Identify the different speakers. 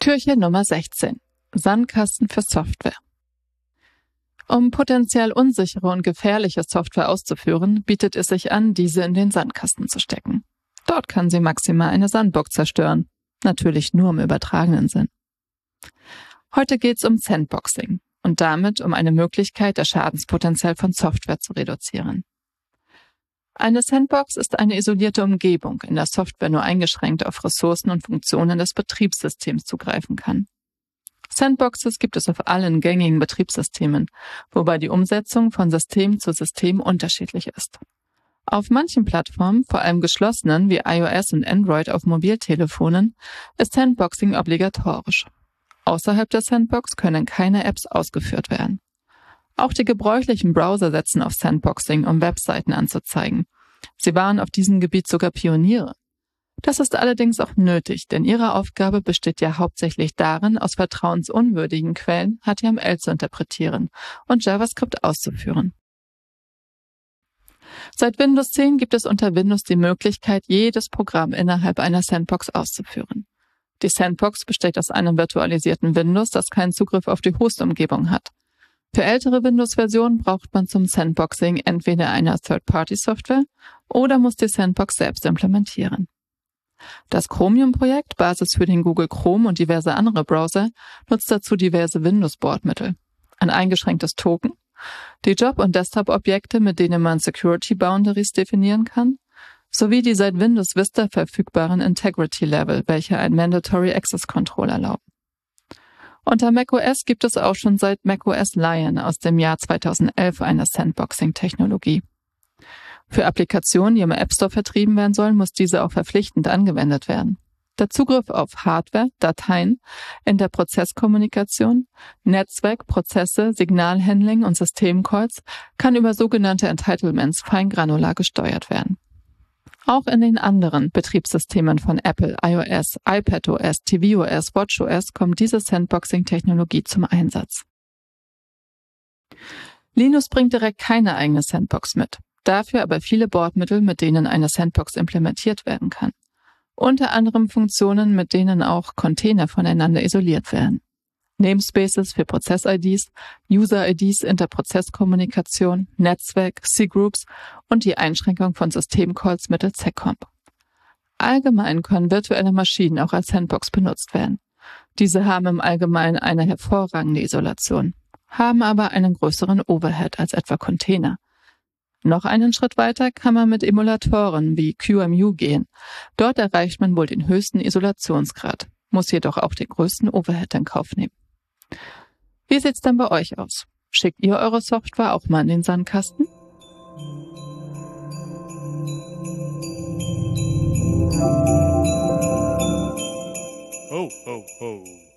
Speaker 1: Türchen Nummer 16. Sandkasten für Software. Um potenziell unsichere und gefährliche Software auszuführen, bietet es sich an, diese in den Sandkasten zu stecken. Dort kann sie maximal eine Sandbox zerstören. Natürlich nur im übertragenen Sinn. Heute geht es um Sandboxing und damit um eine Möglichkeit, das Schadenspotenzial von Software zu reduzieren. Eine Sandbox ist eine isolierte Umgebung, in der Software nur eingeschränkt auf Ressourcen und Funktionen des Betriebssystems zugreifen kann. Sandboxes gibt es auf allen gängigen Betriebssystemen, wobei die Umsetzung von System zu System unterschiedlich ist. Auf manchen Plattformen, vor allem geschlossenen wie iOS und Android auf Mobiltelefonen, ist Sandboxing obligatorisch. Außerhalb der Sandbox können keine Apps ausgeführt werden. Auch die gebräuchlichen Browser setzen auf Sandboxing, um Webseiten anzuzeigen. Sie waren auf diesem Gebiet sogar Pioniere. Das ist allerdings auch nötig, denn ihre Aufgabe besteht ja hauptsächlich darin, aus vertrauensunwürdigen Quellen HTML zu interpretieren und JavaScript auszuführen. Seit Windows 10 gibt es unter Windows die Möglichkeit, jedes Programm innerhalb einer Sandbox auszuführen. Die Sandbox besteht aus einem virtualisierten Windows, das keinen Zugriff auf die Host-Umgebung hat. Für ältere Windows-Versionen braucht man zum Sandboxing entweder eine Third-Party-Software oder muss die Sandbox selbst implementieren. Das Chromium-Projekt, Basis für den Google Chrome und diverse andere Browser, nutzt dazu diverse Windows-Bordmittel. Ein eingeschränktes Token, die Job- und Desktop-Objekte, mit denen man Security Boundaries definieren kann, sowie die seit Windows Vista verfügbaren Integrity Level, welche ein Mandatory Access Control erlauben. Unter macOS gibt es auch schon seit macOS Lion aus dem Jahr 2011 eine Sandboxing-Technologie. Für Applikationen, die im App Store vertrieben werden sollen, muss diese auch verpflichtend angewendet werden. Der Zugriff auf Hardware, Dateien, Interprozesskommunikation, Netzwerk, Prozesse, Signalhandling und Systemcalls kann über sogenannte Entitlements feingranular gesteuert werden. Auch in den anderen Betriebssystemen von Apple, iOS, iPadOS, tvOS, watchOS kommt diese Sandboxing-Technologie zum Einsatz. Linux bringt direkt keine eigene Sandbox mit, dafür aber viele Bordmittel, mit denen eine Sandbox implementiert werden kann. Unter anderem Funktionen, mit denen auch Container voneinander isoliert werden. Namespaces für Prozess-IDs, User-IDs Interprozesskommunikation, Netzwerk, C-Groups und die Einschränkung von Systemcalls mittels SecComp. Allgemein können virtuelle Maschinen auch als Sandbox benutzt werden. Diese haben im Allgemeinen eine hervorragende Isolation, haben aber einen größeren Overhead als etwa Container. Noch einen Schritt weiter kann man mit Emulatoren wie QMU gehen. Dort erreicht man wohl den höchsten Isolationsgrad, muss jedoch auch den größten Overhead in Kauf nehmen. Wie sieht's denn bei euch aus? Schickt ihr eure Software auch mal in den Sandkasten?
Speaker 2: Ho, ho, ho.